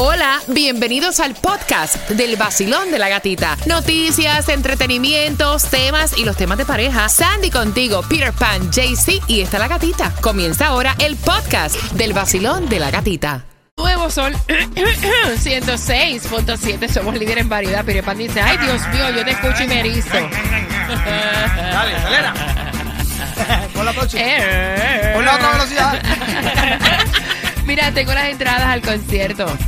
Hola, bienvenidos al podcast del vacilón de la gatita. Noticias, entretenimientos, temas y los temas de pareja. Sandy contigo, Peter Pan, JC y está la gatita. Comienza ahora el podcast del vacilón de la gatita. Nuevo Sol 106.7. Somos líderes en variedad. Peter Pan dice: Ay, Dios mío, yo te escucho y me erizo. Dale, acelera. Pon la próxima. Eh. Pon la otra velocidad. Mira, tengo las entradas al concierto.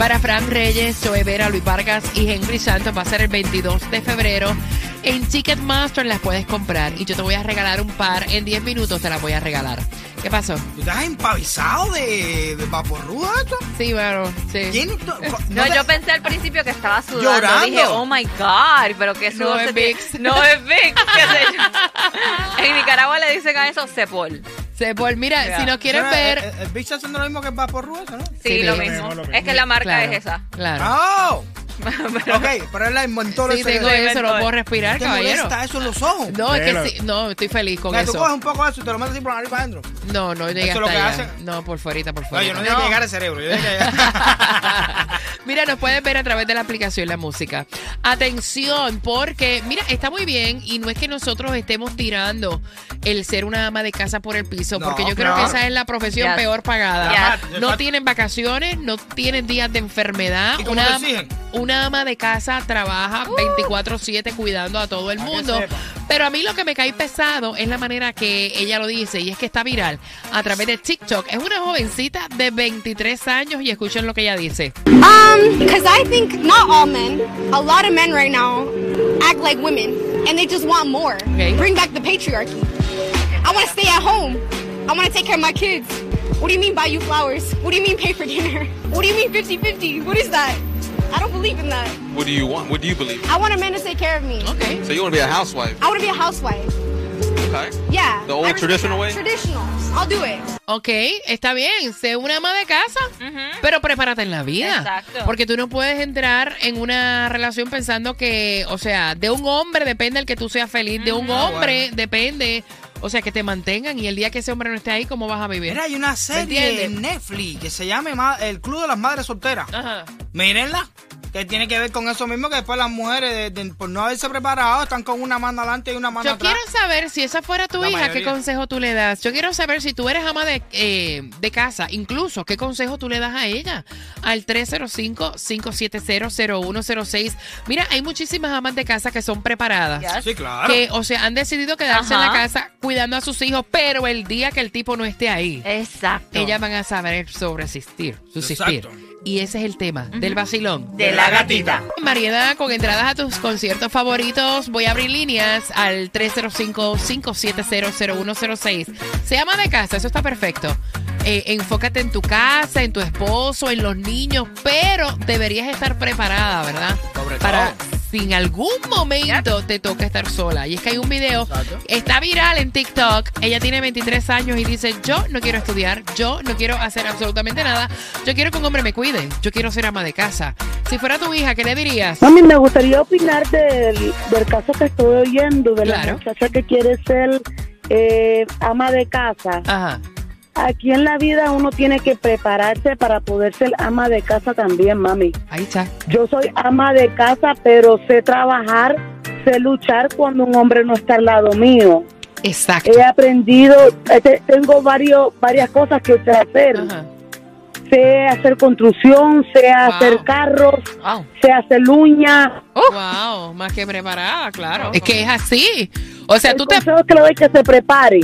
Para Fran Reyes, Joe Vera, Luis Vargas y Henry Santos va a ser el 22 de febrero. En Ticketmaster las puedes comprar y yo te voy a regalar un par. En 10 minutos te las voy a regalar. ¿Qué pasó? ¿Tú estás empavizado de, de vaporruda esto? Sí, bueno, sí. ¿Quién? No, No, te- yo pensé al principio que estaba sudando. Llorando. Dije, oh my God, pero que No sudor es se tiene- Vicks. No es Vicks, qué. En Nicaragua le dicen a eso cepol. Sepol, mira, Ya. si nos quieren Mira, ver. El, el, el bicho haciendo lo mismo que el vaporruda, ¿no? Sí, Sí, lo lo mismo. mismo, lo mismo. Es que la marca Claro, es esa. Claro. ¡Oh! ok, pero él la inventó Sí, tengo eso, no puedo respirar, ¿Te caballero. molesta eso en los ojos? No, es que sí, no, estoy feliz con Mira, tú eso. coges un poco de eso y te lo metes así por arriba adentro. No, no Eso es lo hasta que allá. No, por fuera, por No, fuera. yo no tengo que llegar al cerebro. Yo que llegar. Mira, nos puedes ver a través de la aplicación La Música. Atención, porque, mira, está muy bien y no es que nosotros estemos tirando el ser una ama de casa por el piso, No, porque yo creo que esa es la profesión Yes. peor pagada. Yes. No tienen vacaciones, no tienen días de enfermedad. ¿Y cómo Una, te exigen? una ama de casa trabaja 24/7 cuidando a todo el mundo. Pero a mí lo que me cae pesado es la manera que ella lo dice y es que está viral a través de TikTok. Es una jovencita de 23 años y escuchen lo que ella dice. Um, because I think not all men, a lot of men right now act like women and they just want more. Okay. Bring back the patriarchy. I want to stay at home. I want to take care of my kids. What do you mean buy you flowers? What do you mean pay for dinner? What do you mean 50 50? What is that? I don't believe in that. What do you want? What do you believe? I want a man to take care of me. Ok. So you want to be a housewife? I want to be a housewife. Okay. Yeah. The old traditional way? Traditional. I'll do it. Ok, está bien, sé una ama de casa, pero prepárate en la vida. Exacto. Porque tú no puedes entrar en una relación pensando que, o sea, de un hombre depende el que tú seas feliz, de un hombre bueno. depende, o sea, que te mantengan y el día que ese hombre no esté ahí, ¿cómo vas a vivir? Mira, hay una serie en Netflix que se llama Ma- El Club de las Madres Solteras. Ajá. Mírenla. Que tiene que ver con eso mismo, que después las mujeres, de- de- por no haberse preparado, están con una mano adelante y una mano Yo atrás. quiero saber si esa fuera tu La hija, mayoría. ¿qué consejo tú le das? Yo quiero saber si tú eres ama de, eh, de casa, incluso, ¿qué consejo tú le das a ella? Al 305-570-0106. Mira, hay muchísimas amas de casa que son preparadas. Yes. Sí, claro. Que, o sea, han decidido quedarse en la casa cuidando a sus hijos, pero el día que el tipo no esté ahí, Exacto. ellas van a saber subsistir, subsistir. Exacto. Y ese es el tema del vacilón. de la gatita. Variedad con entradas a tus conciertos favoritos. Voy a abrir líneas al 305-570-0106. Se llama de casa, eso está perfecto. Eh, enfócate en tu casa, en tu esposo, en los niños, pero deberías estar preparada, ¿verdad? Sobre Para todo. Si en algún momento te toca estar sola. Y es que hay un video, Exacto. está viral en TikTok. Ella tiene 23 años y dice: Yo no quiero estudiar, yo no quiero hacer absolutamente nada. Yo quiero que un hombre me cuide, yo quiero ser ama de casa. Si fuera tu hija, ¿qué le dirías? Mami, me gustaría opinar del, del caso que estoy oyendo de Claro. la muchacha que quiere ser eh, ama de casa. Ajá. Aquí en la vida uno tiene que prepararse para poder ser ama de casa también, mami. Ahí está. Yo soy ama de casa, pero sé trabajar, sé luchar cuando un hombre no está al lado mío. Exacto. He aprendido, eh, te- tengo varios, varias cosas que sé hacer. Ajá. Sé hacer construcción, sé Wow. hacer carros, Wow. sé hacer uñas. Wow, más que preparada, claro. Es que es así. O sea, El tú te. que le doy que se prepare,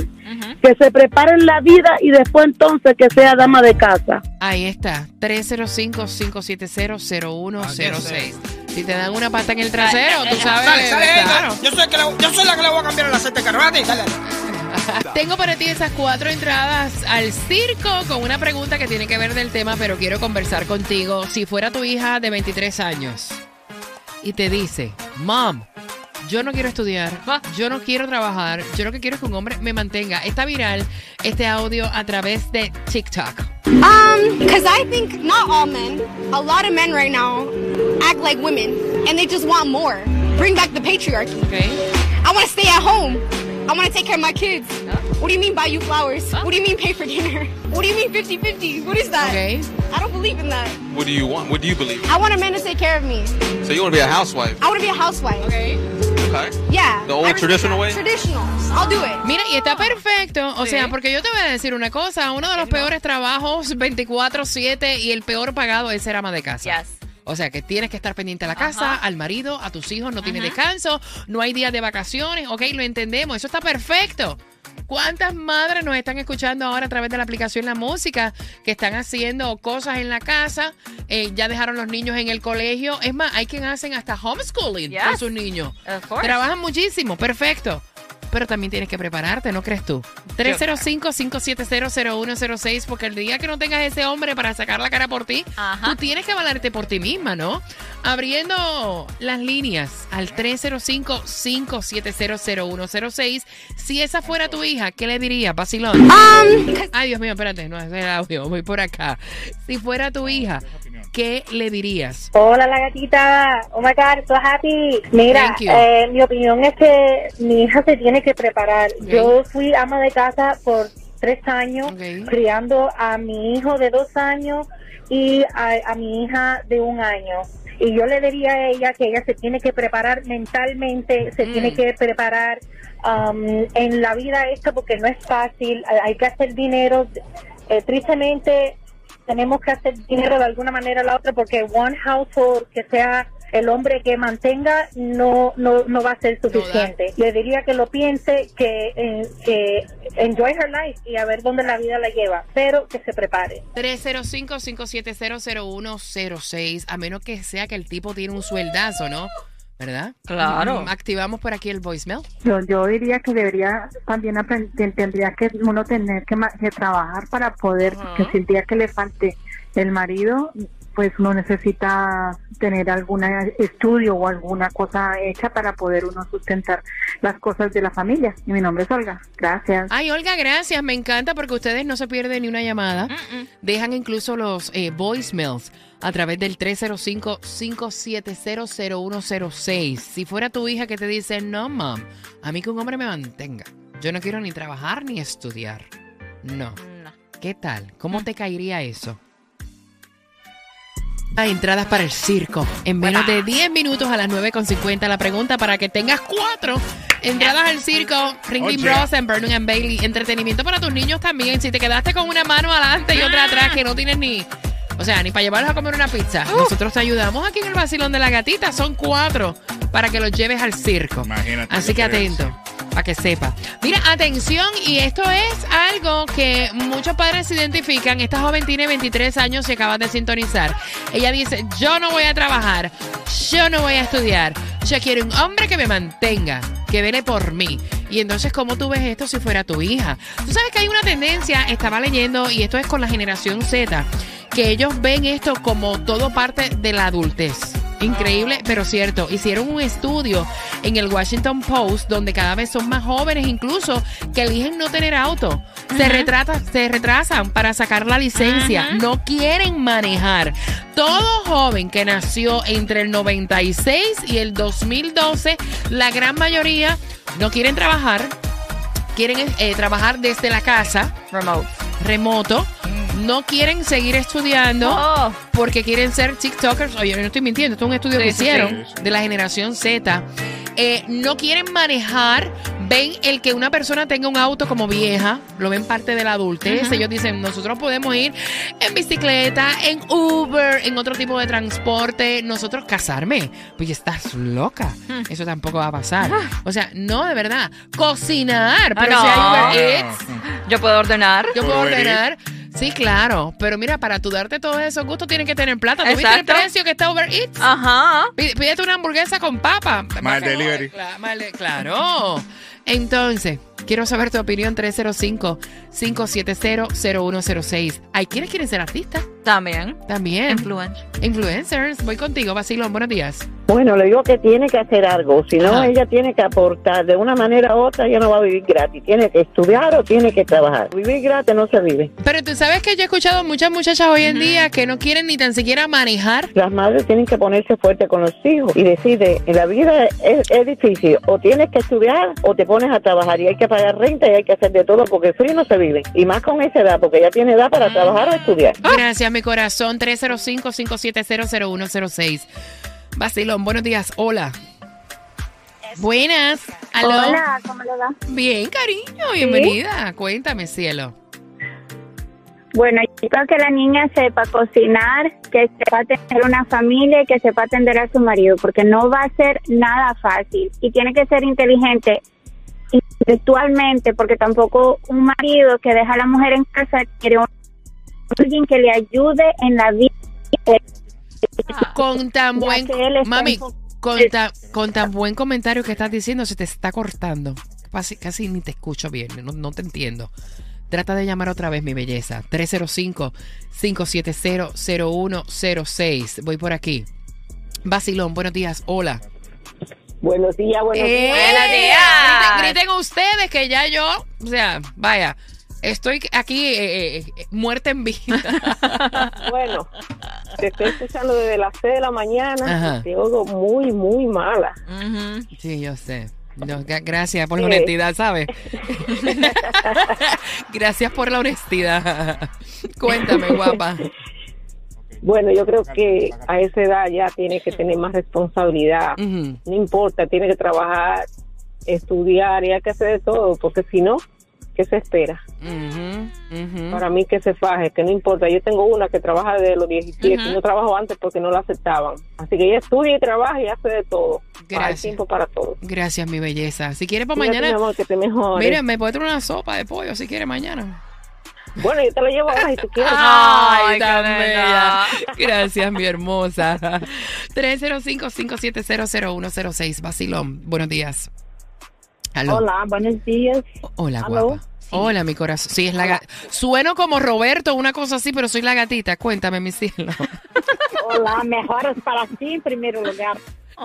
que se prepare en la vida y después entonces que sea dama de casa. Ahí está. 305-570-0106. Si te dan una pata en el trasero, tú sabes. Sale, sale, claro. Yo soy, que le- yo soy la que le voy a cambiar el aceite de carro. Dale, dale. Tengo para ti esas cuatro entradas al circo con una pregunta que tiene que ver del tema, pero quiero conversar contigo. Si fuera tu hija de 23 años y te dice, Mom, yo no quiero estudiar, yo no quiero trabajar, yo lo que quiero es que un hombre me mantenga. Está viral este audio a través de TikTok. Um, because I think not all men, a lot of men right now act like women and they just want more. Bring back the patriarchy. ¿ok? I want to stay at home. I want to take care of my kids. What do you mean buy you flowers? What do you mean pay for dinner? What do you mean 50-50? What is that? Ok. I don't believe in that. What do you want? What do you believe? I want a man to take care of me. So you want to be a housewife? I want to be a housewife. Okay. Yeah. The old traditional way? Traditional. I'll do it. Mira, y está perfecto. O Sí. sea, porque yo te voy a decir una cosa. Uno de los peores trabajos 24-7 y el peor pagado es ser ama de casa. Yes. O sea, que tienes que estar pendiente a la casa, Ajá. al marido, a tus hijos, no tienes descanso, no hay días de vacaciones, ok, lo entendemos, eso está perfecto. ¿Cuántas madres nos están escuchando ahora a través de la aplicación La Música que están haciendo cosas en la casa? eh, ya dejaron los niños en el colegio. Es más, hay quien hacen hasta homeschooling Yes. con sus niños. Trabajan muchísimo, perfecto. Pero también tienes que prepararte, ¿no crees tú? 305-570-0106, porque el día que no tengas ese hombre para sacar la cara por ti, Ajá. tú tienes que valerte por ti misma, ¿no? Abriendo las líneas al 305-570-0106. Si esa fuera tu hija, ¿qué le dirías, Basilón? Um, Ay, Dios mío, espérate, no es el audio, voy por acá. Si fuera tu hija, ¿qué le dirías? Hola, la gatita. Oh my God, so happy. Mira, eh, mi opinión es que mi hija se tiene que preparar. Yo fui ama de casa por tres años, criando a mi hijo de dos años y a, a mi hija de un año. Y yo le diría a ella que ella se tiene que preparar mentalmente, se Mm. tiene que preparar um, en la vida esta porque no es fácil, hay- hay que hacer dinero. Eh, tristemente tenemos que hacer dinero de alguna manera o la otra porque one household que sea el hombre que mantenga no no, no va a ser suficiente. Le diría que lo piense, que, eh, que enjoy her life y a ver dónde la vida la lleva, pero que se prepare. 305-570-0106, a menos que sea que el tipo tiene un sueldazo, ¿no? ¿Verdad? Claro. Mm, Activamos por aquí el voicemail. Yo, yo diría que debería también aprender, tendría que uno tener que, trabajar para poder, que si el día que le falte el marido, pues uno necesita tener algún estudio o alguna cosa hecha para poder uno sustentar las cosas de la familia. Y mi nombre es Olga. Gracias. Ay, Olga, gracias. Me encanta porque ustedes no se pierden ni una llamada. Dejan incluso los eh, voicemails a través del 305-570-0106. Si fuera tu hija que te dice, no, mom, a mí que un hombre me mantenga. Yo no quiero ni trabajar ni estudiar. No. No. ¿Qué tal? ¿Cómo te caería eso? Hay entradas para el circo. En menos de 10 minutos a las 9.50 la pregunta para que tengas cuatro entradas al circo. Ringling. Bros. en Burnham and Bailey. Entretenimiento para tus niños también. Si te quedaste con una mano adelante y otra atrás que no tienes ni... O sea, ni para llevarlos a comer una pizza. Nosotros te ayudamos aquí en el vacilón de la gatita. Son cuatro para que los lleves al circo. Imagínate Así que atento, para que sepa. Mira, atención, y esto es algo que muchos padres se identifican. Esta joven tiene 23 años y acaba de sintonizar. Ella dice, yo no voy a trabajar, yo no voy a estudiar, yo quiero un hombre que me mantenga, que vele por mí. Y entonces, ¿cómo tú ves esto si fuera tu hija? Tú sabes que hay una tendencia, estaba leyendo, y esto es con la generación Z, que ellos ven esto como todo parte de la adultez. Increíble, pero cierto. Hicieron un estudio en el Washington Post donde cada vez son más jóvenes incluso que eligen no tener auto. Se, retrata, se retrasan para sacar la licencia. No quieren manejar. Todo joven que nació entre el 96 y el 2012, la gran mayoría no quieren trabajar. Quieren eh, trabajar desde la casa, Remote. remoto. No quieren seguir estudiando Oh. porque quieren ser TikTokers. Oye, yo no estoy mintiendo, esto es un estudio Sí, que sí, hicieron sí. de la generación Z. Eh, no quieren manejar, ven el que una persona tenga un auto como vieja, lo ven parte de la adultez. Ellos dicen, nosotros podemos ir en bicicleta, en Uber, en otro tipo de transporte. Nosotros casarme, pues estás loca. Hmm. Eso tampoco va a pasar. O sea, no, de verdad. Cocinar, Ah, pero no. si hay Uber Ah, Eats, Yo puedo ordenar. yo puedo ordenar. Sí, claro. Pero mira, para tú darte todos esos gustos tienes que tener plata. ¿Tú viste el precio que está Uber Eats? Ajá. Pí- Pídete una hamburguesa con papa. Más delivery. Claro. Entonces, quiero saber tu opinión 305-570-0106. ¿Hay quienes quieren ser artistas? También. También. Influencer. Influencers. Voy contigo, Basilón. Buenos días. Bueno, le digo que tiene que hacer algo, si no Ajá. ella tiene que aportar de una manera u otra, ella no va a vivir gratis, tiene que estudiar o tiene que trabajar. Vivir gratis no se vive. Pero tú sabes que yo he escuchado muchas muchachas hoy en día que no quieren ni tan siquiera manejar. Las madres tienen que ponerse fuerte con los hijos y decide, en la vida es, es difícil, o tienes que estudiar o te pones a trabajar y hay que pagar renta y hay que hacer de todo porque frío no se vive. Y más con esa edad, porque ella tiene edad para trabajar o estudiar. Gracias, mi corazón. 305-570-0106. Basilón, buenos días. Hola. Buenas. Aló. Hola, ¿cómo le va? Bien, cariño. Bienvenida. Cuéntame, cielo. Bueno, yo creo que la niña sepa cocinar, que sepa tener una familia y que sepa atender a su marido, porque no va a ser nada fácil y tiene que ser inteligente intelectualmente, porque tampoco un marido que deja a la mujer en casa quiere un- alguien que le ayude en la vida. Con tan buen... Mami, con, ta- con tan buen comentario que estás diciendo, se te está cortando. Casi, casi ni te escucho bien, no, no te entiendo. Trata de llamar otra vez, mi belleza. 305-570-0106. Voy por aquí. Basilón, buenos días. Hola. Buenos días, buenos ¡Eh! días. Buenos días. Griten, griten ustedes que ya yo, o sea, vaya, estoy aquí eh, eh, eh, muerta en vida. Bueno, te estoy escuchando desde las 6 de la mañana, Ajá. te oigo muy, muy mala. Sí, yo sé. No, gracias por la honestidad, ¿sabes? gracias por la honestidad. Cuéntame, guapa. Bueno, yo creo que a esa edad ya tiene que tener más responsabilidad. No importa, tiene que trabajar, estudiar y hay que hacer de todo, porque si no, ¿qué se espera? Para mí que se faje, que no importa. Yo tengo una que trabaja desde los 17 Ujú. y no trabajó antes porque no la aceptaban. Así que ella estudia y trabaja y hace de todo. Hay Gracias. tiempo para todo. Gracias, mi belleza. Si quieres para Cuídate, mi mañana, amor, que te mejores. mira, me puede traer una sopa de pollo si quiere mañana. Bueno, yo te lo llevo ahora si tú quieres. Ay, tan qué bella. linda. Gracias, mi hermosa. 305-570-0106. Basilón, buenos días. Aló. Hola, buenos días. Hola, Aló. guapa. Hola, mi corazón. Sí, es la ga- Sueno como Roberto, una cosa así, pero soy la gatita. Cuéntame, mi cielo. Hola, mejoras para ti en primer lugar.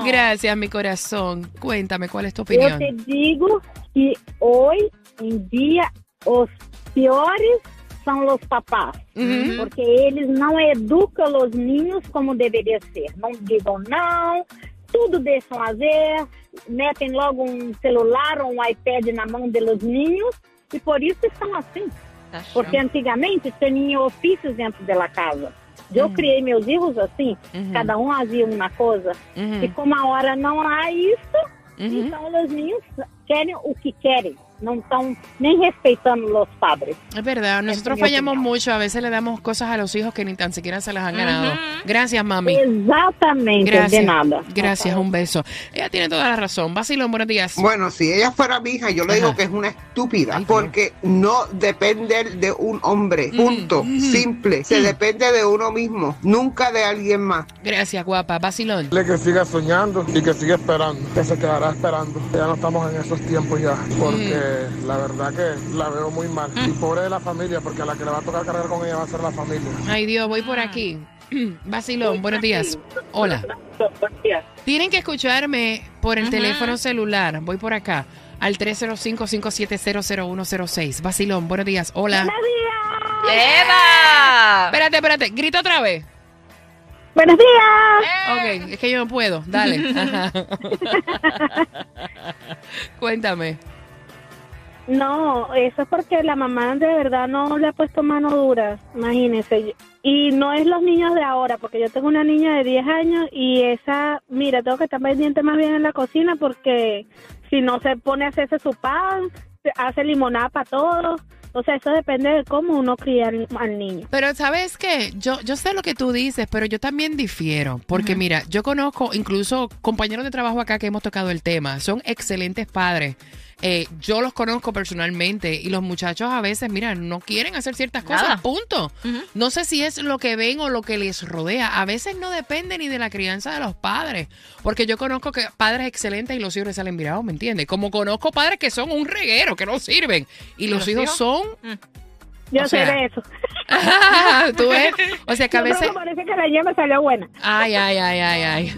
Gracias, mi corazón. Cuéntame, ¿cuál es tu opinión? te digo que hoy en día os piores são os papás. Ujú. Porque eles não educam os ninhos como deveria ser. Não digam não, tudo deixam fazer, metem logo um celular ou um iPad na mão dos ninhos e por isso estão assim. Tá Porque antigamente tinha ofícios dentro da casa. Eu criei meus filhos assim, Uhum. cada um fazia uma coisa. Uhum. E como a hora não há isso, Uhum. então os ninhos querem o que querem. Não estão nem respeitando os padres. Es verdad, nosotros fallamos opinión. mucho. A veces le damos cosas a los hijos que ni tan siquiera se las han ganado. Ujú. Gracias, mami. Exatamente, Gracias. de nada. Gracias, un beso. Ella tiene toda la razón. Basilón, buenos días. Bueno, si ella fuera mi hija, yo le Ajá. digo que es una estúpida, Ay, Dios. porque no depende de un hombre, Mm, punto, mm. simple. Se Mm. depende de uno mismo, nunca de alguien más. Gracias, guapa. Basilón. Dile que siga soñando y que siga esperando, que se quedará esperando. Ya no estamos en esos tiempos ya, porque la verdad que la veo muy mal. Y pobre de la familia, porque a la que le va a tocar cargar con ella va a ser la familia. Ay, Dios, voy por aquí. Basilón, buenos días. Hola. Tienen que escucharme por el teléfono celular. Voy por acá. Al 305-570-0106. Basilón, buenos días. Hola. ¡Eva! Espérate, espérate. Grita otra vez. Buenos días. Ok, es que yo no puedo. Dale. Cuéntame. No, eso es porque la mamá de verdad no le ha puesto mano dura, imagínese. Y no es los niños de ahora, porque yo tengo una niña de 10 años y esa, mira, tengo que estar pendiente más bien en la cocina porque si no se pone a hacerse su pan, hace limonada para todos. O sea, eso depende de cómo uno cría al, al niño. Pero sabes qué, yo, yo sé lo que tú dices, pero yo también difiero, porque mira, yo conozco incluso compañeros de trabajo acá que hemos tocado el tema, son excelentes padres. Eh, yo los conozco personalmente y los muchachos a veces, mira, no quieren hacer ciertas cosas, Nada. punto. No sé si es lo que ven o lo que les rodea. A veces no depende ni de la crianza de los padres, porque yo conozco que padres excelentes y los hijos les salen virados, ¿me entiendes? Como conozco padres que son un reguero, que no sirven, y los, los hijos, hijos? son... Yo O sé sea, de eso. Tú ves, o sea que a Yo veces... parece que la yema salió buena. Ay, ay, ay, ay, ay.